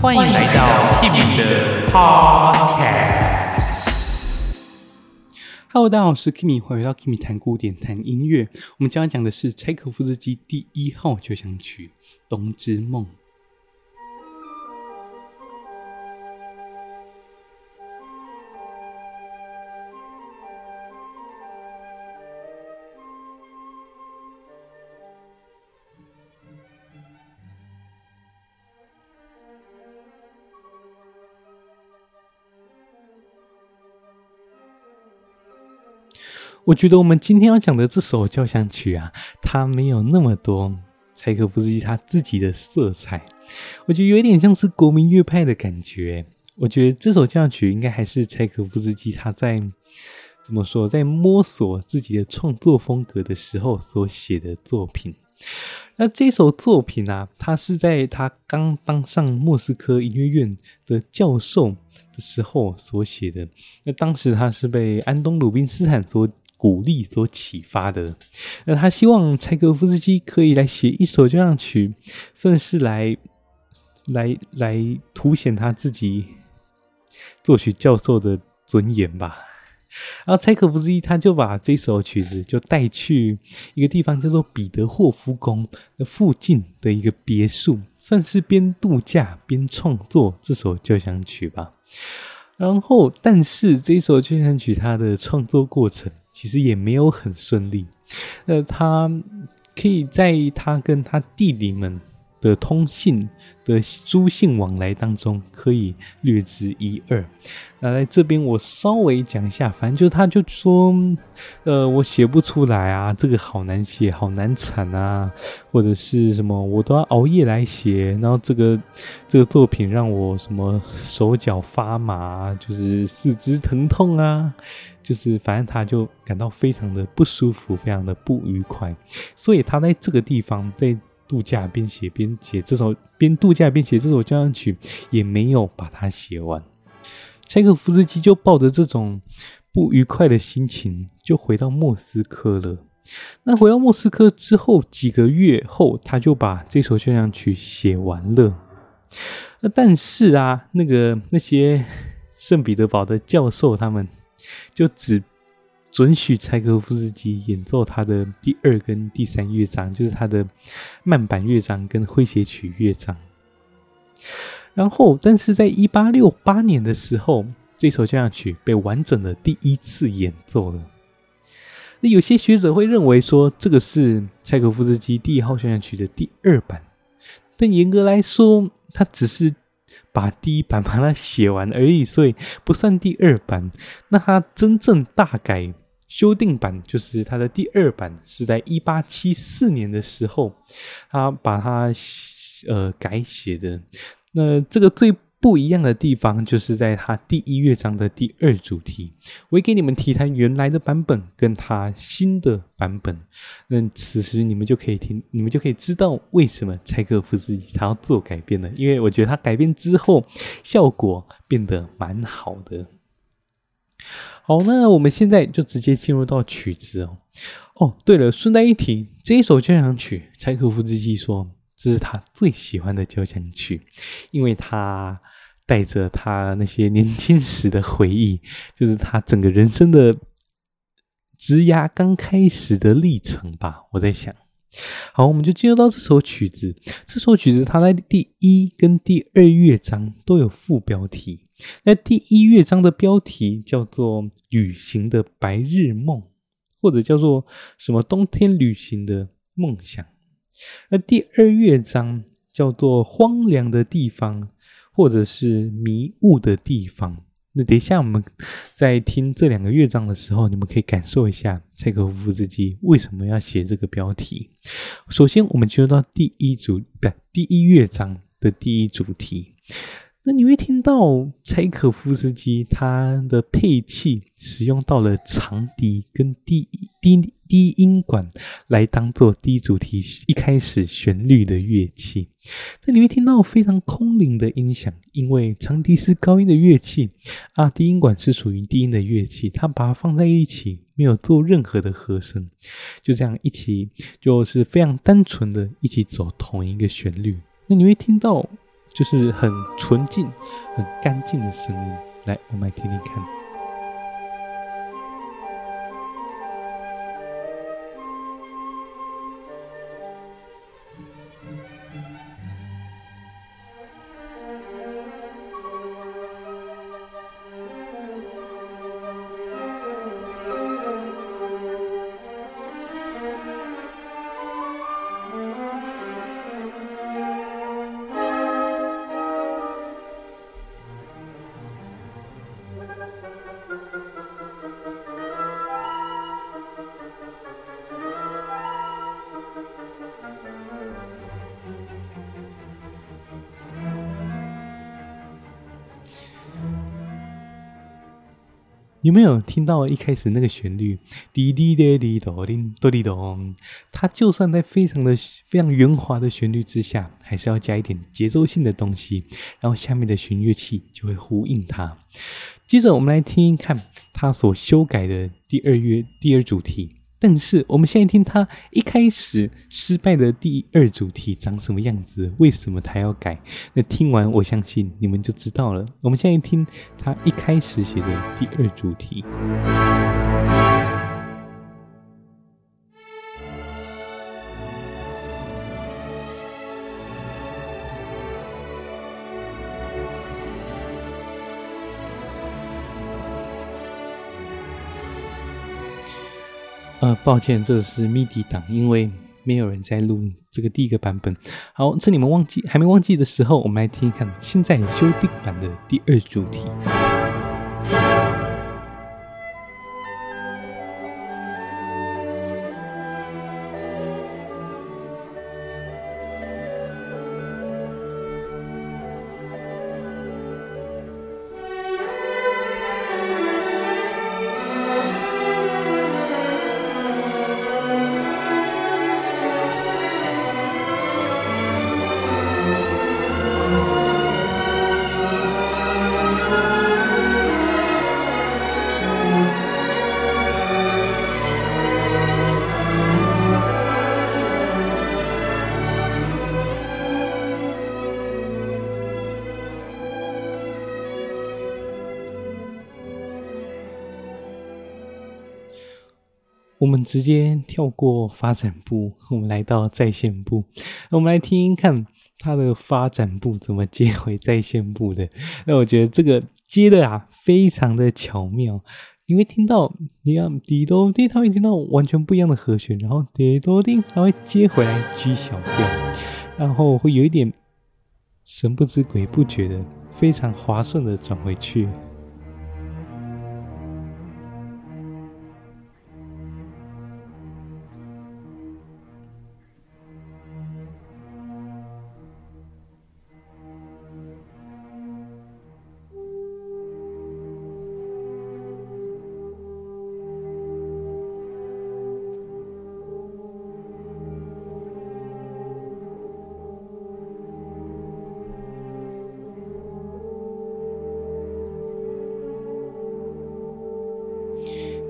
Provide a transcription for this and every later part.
欢迎来到 Kimi 的 Podcast。Hello，大家好，我是 Kimi，欢迎来到 Kimi 谈古典、谈音乐。我们将要讲的是柴可夫斯基第一号交响曲《冬之梦》。我觉得我们今天要讲的这首交响曲啊，它没有那么多柴可夫斯基他自己的色彩，我觉得有点像是国民乐派的感觉。我觉得这首交响曲应该还是柴可夫斯基他在怎么说，在摸索自己的创作风格的时候所写的作品。那这首作品啊，他是在他刚当上莫斯科音乐院的教授的时候所写的。那当时他是被安东·鲁宾斯坦所鼓励所启发的，那他希望柴可夫斯基可以来写一首交响曲，算是来来来凸显他自己作曲教授的尊严吧。然后柴可夫斯基他就把这首曲子就带去一个地方叫做彼得霍夫宫的附近的一个别墅，算是边度假边创作这首交响曲吧。然后，但是这首交响曲它的创作过程。其实也没有很顺利，呃，他可以在他跟他弟弟们的通信的书信往来当中，可以略知一二。那在这边我稍微讲一下，反正就他就说，呃，我写不出来啊，这个好难写，好难产啊，或者是什么，我都要熬夜来写，然后这个这个作品让我什么手脚发麻，就是四肢疼痛啊，就是反正他就感到非常的不舒服，非常的不愉快，所以他在这个地方在。度假边写边写这首，边度假边写这首交响曲，也没有把它写完。柴可夫斯基就抱着这种不愉快的心情，就回到莫斯科了。那回到莫斯科之后，几个月后，他就把这首交响曲写完了。那但是啊，那个那些圣彼得堡的教授，他们就只。准许柴可夫斯基演奏他的第二跟第三乐章，就是他的慢板乐章跟诙谐曲乐章。然后，但是在一八六八年的时候，这首交响曲被完整的第一次演奏了。那有些学者会认为说，这个是柴可夫斯基第一号交响曲的第二版，但严格来说，他只是把第一版把它写完而已，所以不算第二版。那他真正大改。修订版就是它的第二版，是在一八七四年的时候，他把它呃改写的。那这个最不一样的地方，就是在它第一乐章的第二主题。我会给你们提弹原来的版本跟它新的版本。那此时你们就可以听，你们就可以知道为什么柴可夫斯基他要做改变了。因为我觉得他改变之后，效果变得蛮好的。好，那我们现在就直接进入到曲子哦。哦，对了，顺带一提，这一首交响曲，柴可夫斯基说这是他最喜欢的交响曲，因为他带着他那些年轻时的回忆，就是他整个人生的职涯刚开始的历程吧。我在想，好，我们就进入到这首曲子。这首曲子它在第一跟第二乐章都有副标题。那第一乐章的标题叫做《旅行的白日梦》，或者叫做什么“冬天旅行的梦想”。那第二乐章叫做“荒凉的地方”，或者是“迷雾的地方”。那等一下我们在听这两个乐章的时候，你们可以感受一下柴可夫斯基为什么要写这个标题。首先，我们进入到第一主，不，第一乐章的第一主题。那你会听到柴可夫斯基他的配器使用到了长笛跟低低低音管来当做低主题一开始旋律的乐器。那你会听到非常空灵的音响，因为长笛是高音的乐器啊，低音管是属于低音的乐器，它把它放在一起，没有做任何的和声，就这样一起就是非常单纯的一起走同一个旋律。那你会听到。就是很纯净、很干净的声音。来，我们来听听看。有没有听到一开始那个旋律？滴滴答滴答滴答滴答，它就算在非常的非常圆滑的旋律之下，还是要加一点节奏性的东西，然后下面的弦乐器就会呼应它。接着我们来听一看它所修改的第二乐第二主题。但是我们现在听他一开始失败的第二主题长什么样子？为什么他要改？那听完我相信你们就知道了。我们现在听他一开始写的第二主题。抱歉，这是 MIDI 档，因为没有人在录这个第一个版本。好，趁你们忘记还没忘记的时候，我们来听一看现在修订版的第二主题。我们直接跳过发展部，我们来到再现部。我们来听听看它的发展部怎么接回再现部的。那我觉得这个接的啊，非常的巧妙。你会听到，你看滴哆滴，它会听到完全不一样的和弦，然后滴哆滴，它会接回来 G 小调，然后会有一点神不知鬼不觉的，非常滑顺的转回去。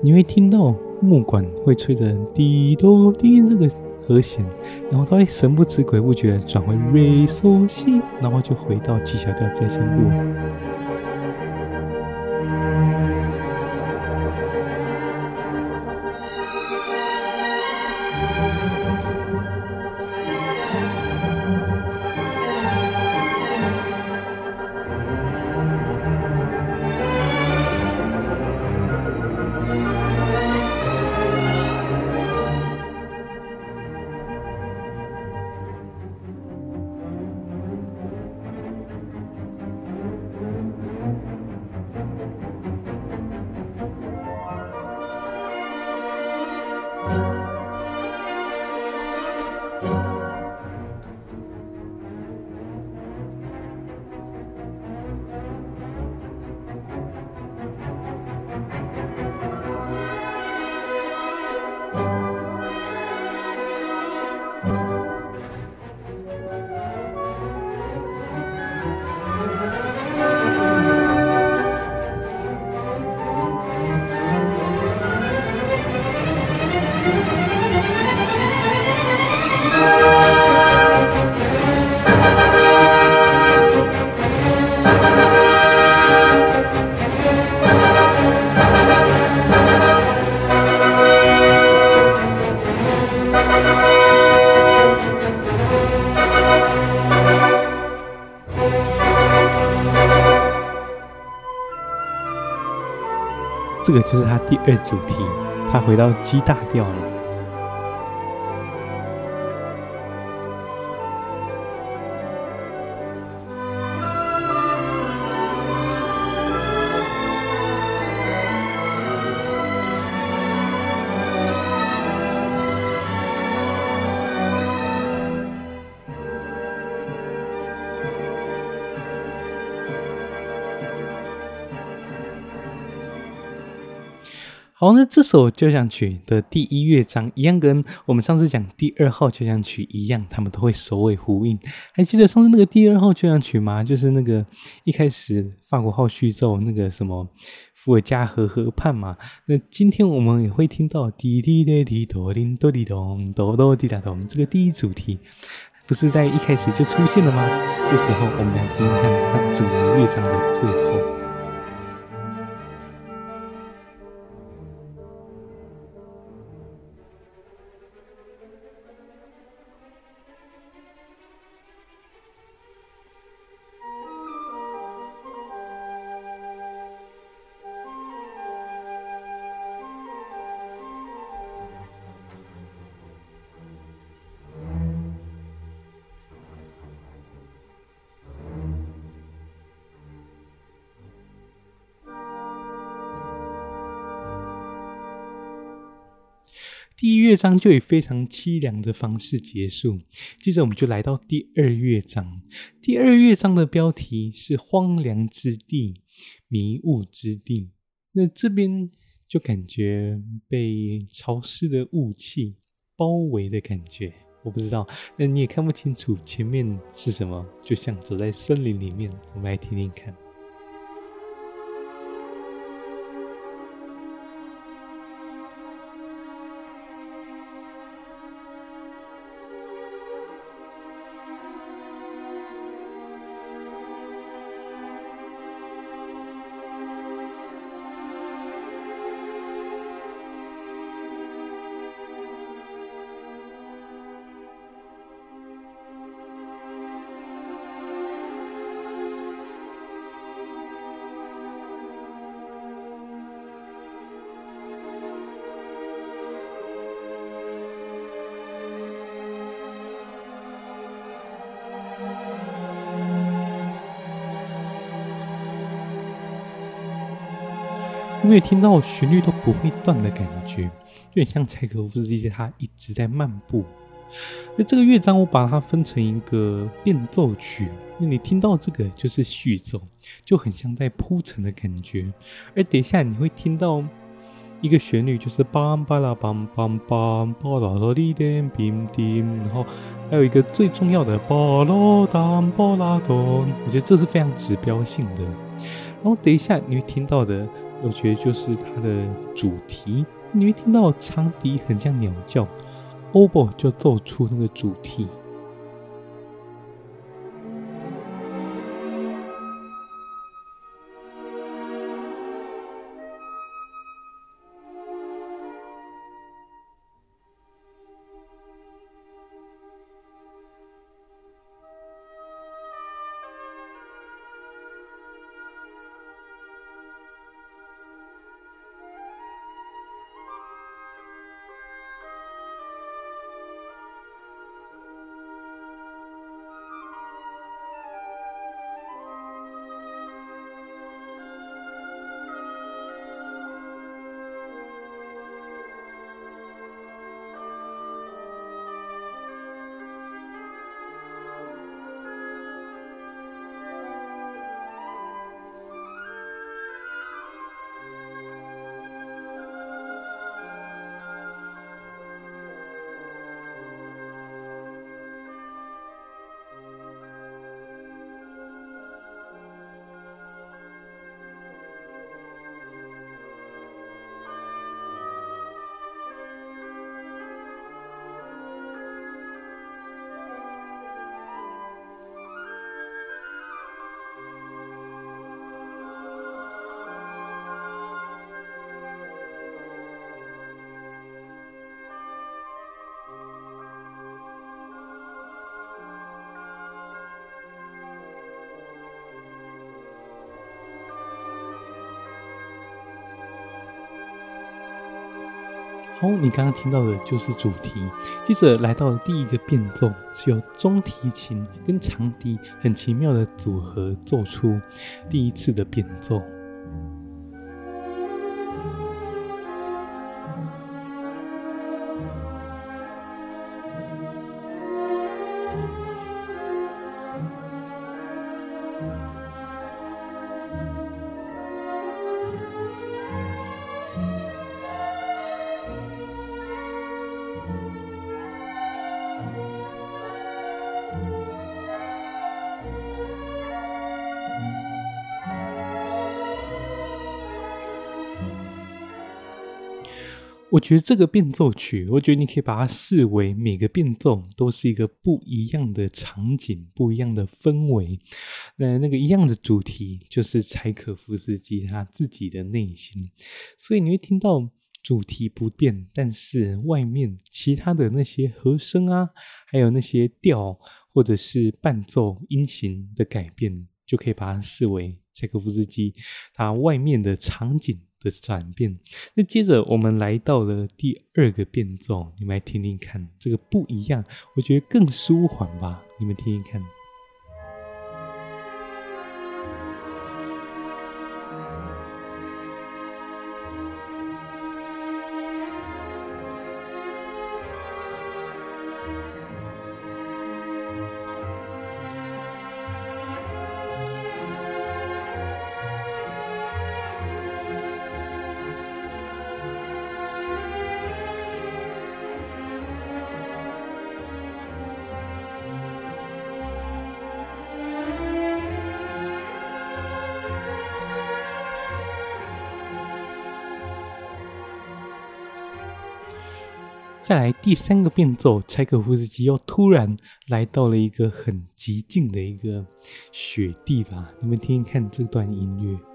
你会听到木管会吹着滴哆滴这个和弦，然后它会神不知鬼不觉转回 re so si，然后就回到 G 小调再现部。这个就是他第二主题，他回到 G 大调了。好，那这首交响曲的第一乐章一样，跟我们上次讲第二号交响曲一样，他们都会首尾呼应。还记得上次那个第二号交响曲吗？就是那个一开始法国号序奏那个什么伏尔加河河畔嘛。那今天我们也会听到滴滴答滴哆叮哆滴咚哆哆滴答咚，这个第一主题不是在一开始就出现了吗？这时候我们来听听看它整个乐章的最后。第一乐章就以非常凄凉的方式结束，接着我们就来到第二乐章。第二乐章的标题是“荒凉之地，迷雾之地”。那这边就感觉被潮湿的雾气包围的感觉。我不知道，那你也看不清楚前面是什么，就像走在森林里面。我们来听听看。因为听到旋律都不会断的感觉，就很像柴可夫斯基他一直在漫步。那这个乐章我把它分成一个变奏曲，那你听到这个就是序奏，就很像在铺陈的感觉。而等一下你会听到一个旋律，就是梆巴拉梆梆梆巴拉拉滴点冰滴，然后还有一个最重要的巴拉当巴拉咚，我觉得这是非常指标性的。然后等一下你会听到的。我觉得就是它的主题，你会听到长笛很像鸟叫，Obo 就奏出那个主题。好，你刚刚听到的就是主题。接着来到了第一个变奏，是由中提琴跟长笛很奇妙的组合奏出第一次的变奏。我觉得这个变奏曲，我觉得你可以把它视为每个变奏都是一个不一样的场景，不一样的氛围。那那个一样的主题就是柴可夫斯基他自己的内心，所以你会听到主题不变，但是外面其他的那些和声啊，还有那些调或者是伴奏音型的改变，就可以把它视为柴可夫斯基他外面的场景的转变，那接着我们来到了第二个变奏，你们来听听看，这个不一样，我觉得更舒缓吧，你们听听看。再来第三个变奏，柴可夫斯基又突然来到了一个很寂静的一个雪地吧，你们听听看这段音乐。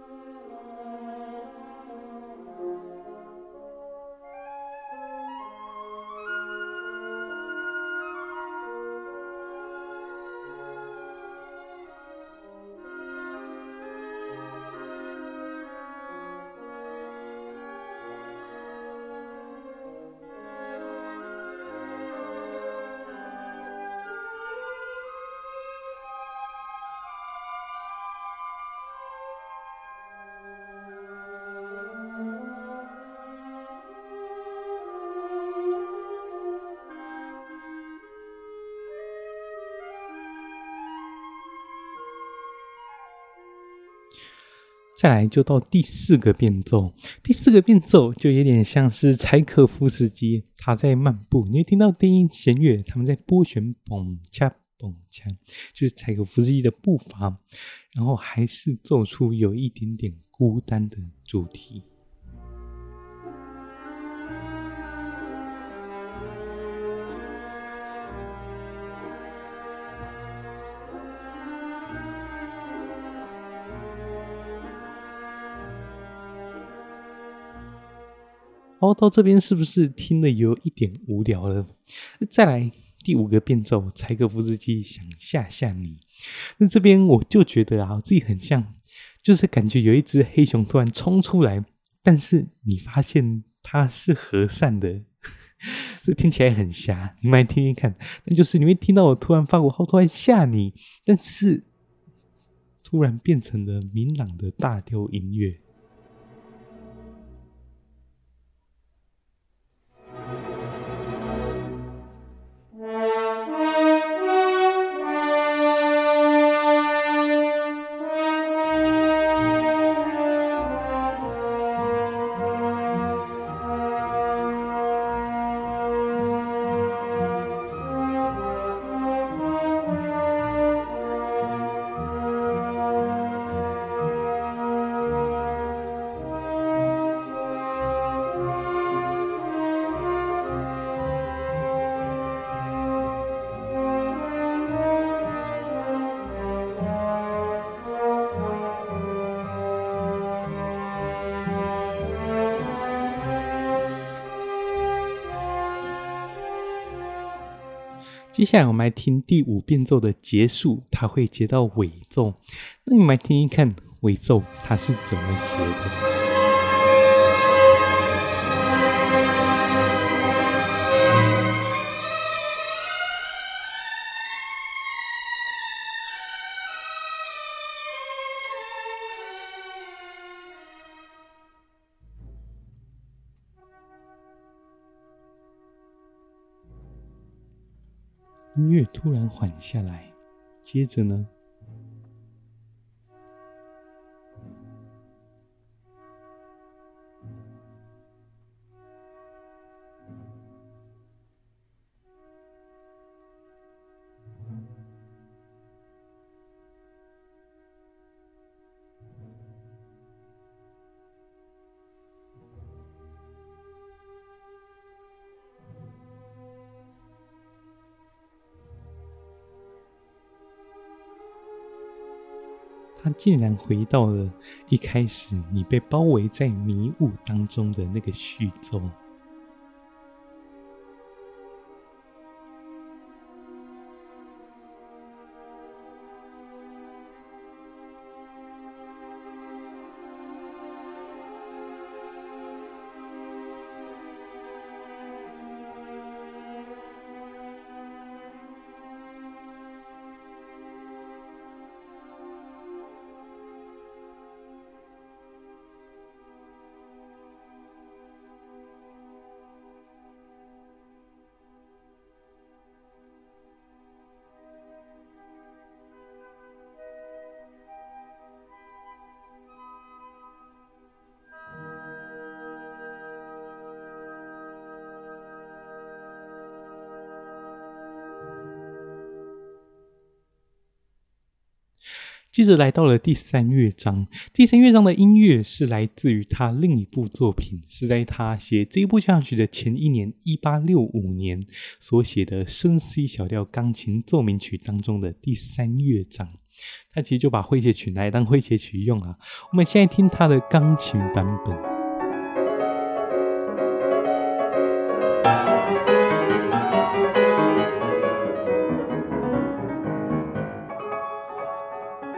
再来就到第四个变奏，第四个变奏就有点像是柴可夫斯基他在漫步，你会听到低音弦乐他们在拨弦，嘣恰嘣恰，就是柴可夫斯基的步伐，然后还是奏出有一点点孤单的主题。哦，到这边是不是听得有一点无聊了？再来第五个变奏，柴可夫斯基想吓吓你。那这边我就觉得啊，我自己很像，就是感觉有一只黑熊突然冲出来，但是你发现它是和善的，这听起来很瞎。你们来听听看，那就是你会听到我突然发过号，突然吓你，但是突然变成了明朗的大调音乐。接下来我们来听第五变奏的结束，它会接到尾奏。那你们来听一看尾奏它是怎么写的。音乐突然缓下来，接着呢？他竟然回到了一开始你被包围在迷雾当中的那个序奏。接着来到了第三乐章，第三乐章的音乐是来自于他另一部作品，是在他写这一部交响曲的前一年，一八六五年所写的升 C 小调钢琴奏鸣曲当中的第三乐章。他其实就把诙谐曲拿来当诙谐曲用啊。我们现在听他的钢琴版本。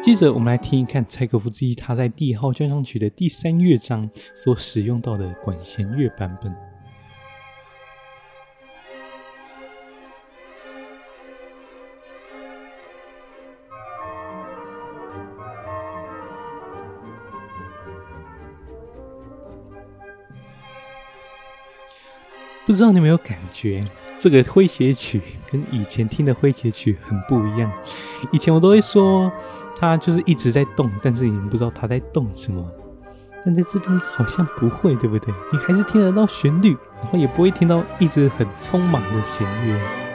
接着，我们来听一看柴可夫斯基他在第一号交响曲的第三乐章所使用到的管弦乐版本。不知道你有没有感觉，这个诙谐曲跟以前听的诙谐曲很不一样。以前我都会说。它就是一直在动，但是你不知道它在动什么。但在这边好像不会，对不对？你还是听得到旋律，然后也不会听到一直很匆忙的弦乐。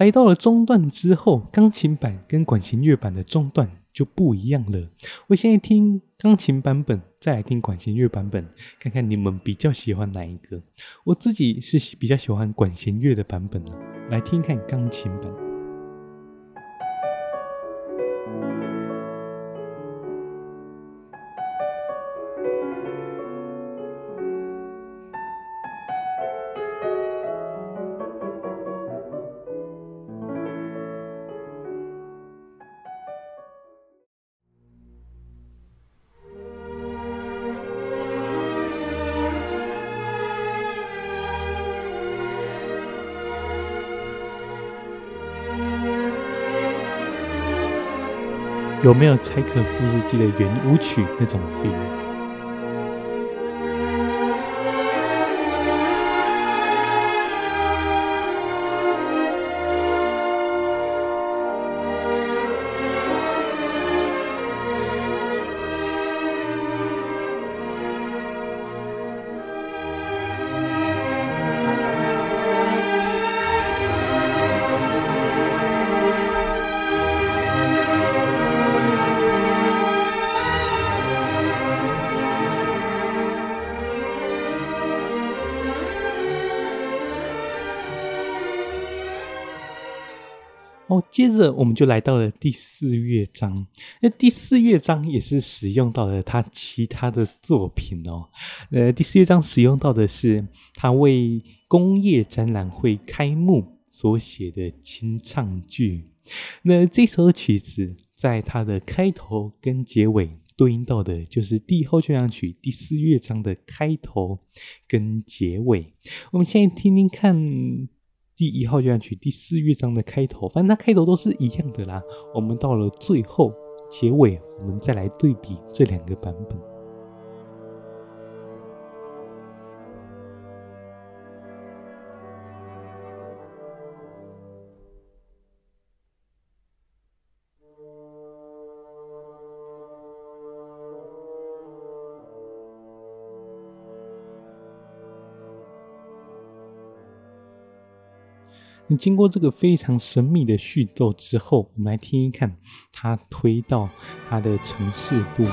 来到了中段之后，钢琴版跟管弦乐版的中段就不一样了。我现在听钢琴版本，再来听管弦乐版本，看看你们比较喜欢哪一个。我自己是比较喜欢管弦乐的版本了，来听看钢琴版。有没有柴可夫斯基的圆舞曲那种 feel？哦，接着我们就来到了第四乐章。那第四乐章也是使用到了他其他的作品哦。呃，第四乐章使用到的是他为工业展览会开幕所写的清唱剧。那这首曲子在它的开头跟结尾对应到的就是帝后交响曲第四乐章的开头跟结尾。我们现在听听看第一号交响曲第四乐章的开头，反正它开头都是一样的啦。我们到了最后结尾，我们再来对比这两个版本。你经过这个非常神秘的序奏之后，我们来听一看，他推到他的城市部。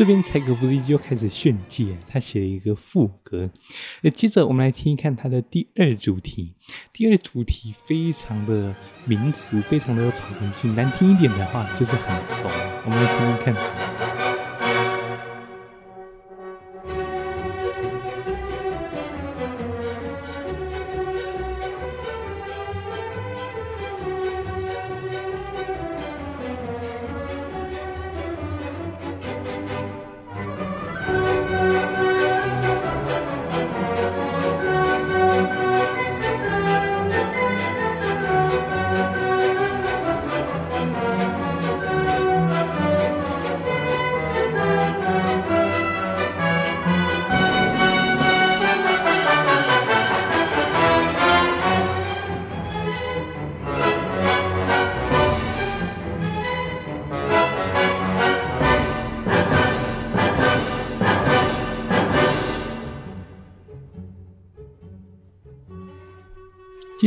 这边柴可夫斯基就开始炫技，他写了一个副歌。接着我们来听一看他的第二主题。第二主题非常的民俗，非常的有草根性，难听一点的话就是很怂。我们来听听看。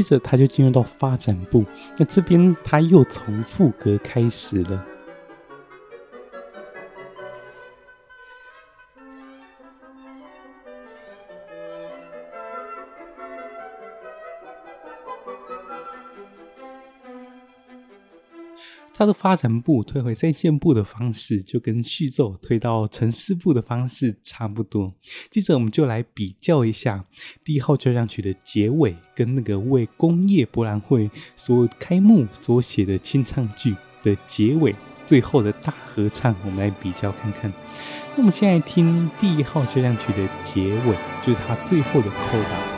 接着他就进入到发展部，那这边他又从副歌开始了。它的发展部推回三线部的方式，就跟序奏推到呈示部的方式差不多。接着，我们就来比较一下第一号交响曲的结尾，跟那个为工业博览会所开幕所写的清唱剧的结尾，最后的大合唱，我们来比较看看。那我们现在听第一号交响曲的结尾，就是它最后的扣打。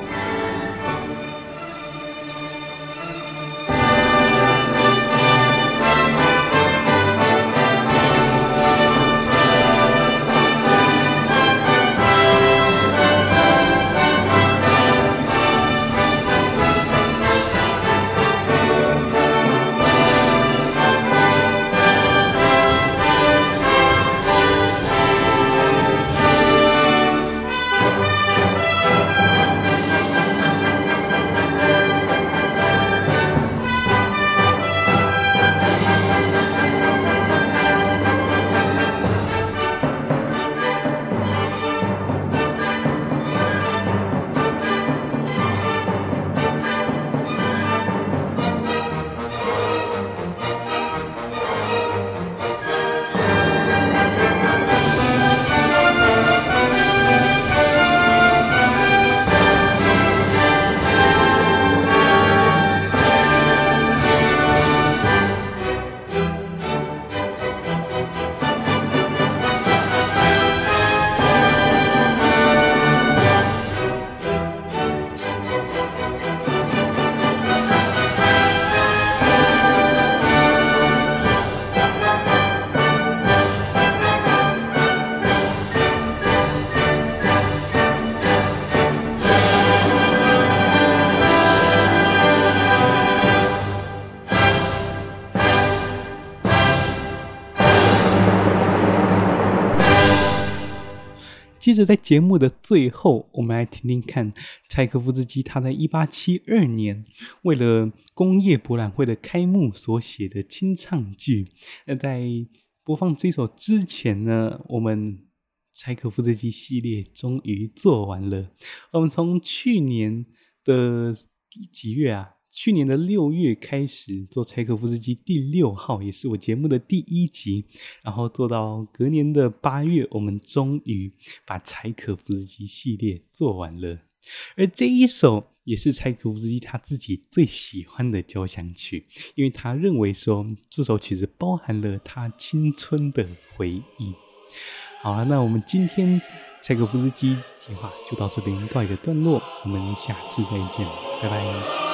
着在节目的最后，我们来听听看柴可夫斯基他在一八七二年为了工业博览会的开幕所写的清唱剧。那在播放这首之前呢，我们柴可夫斯基系列终于做完了。我们从去年的几月啊？去年的六月开始做柴可夫斯基第六号，也是我节目的第一集，然后做到隔年的八月，我们终于把柴可夫斯基系列做完了。而这一首也是柴可夫斯基他自己最喜欢的交响曲，因为他认为说这首曲子包含了他青春的回忆。好了，那我们今天柴可夫斯基计划就到这边告一个段落，我们下次再见，拜拜。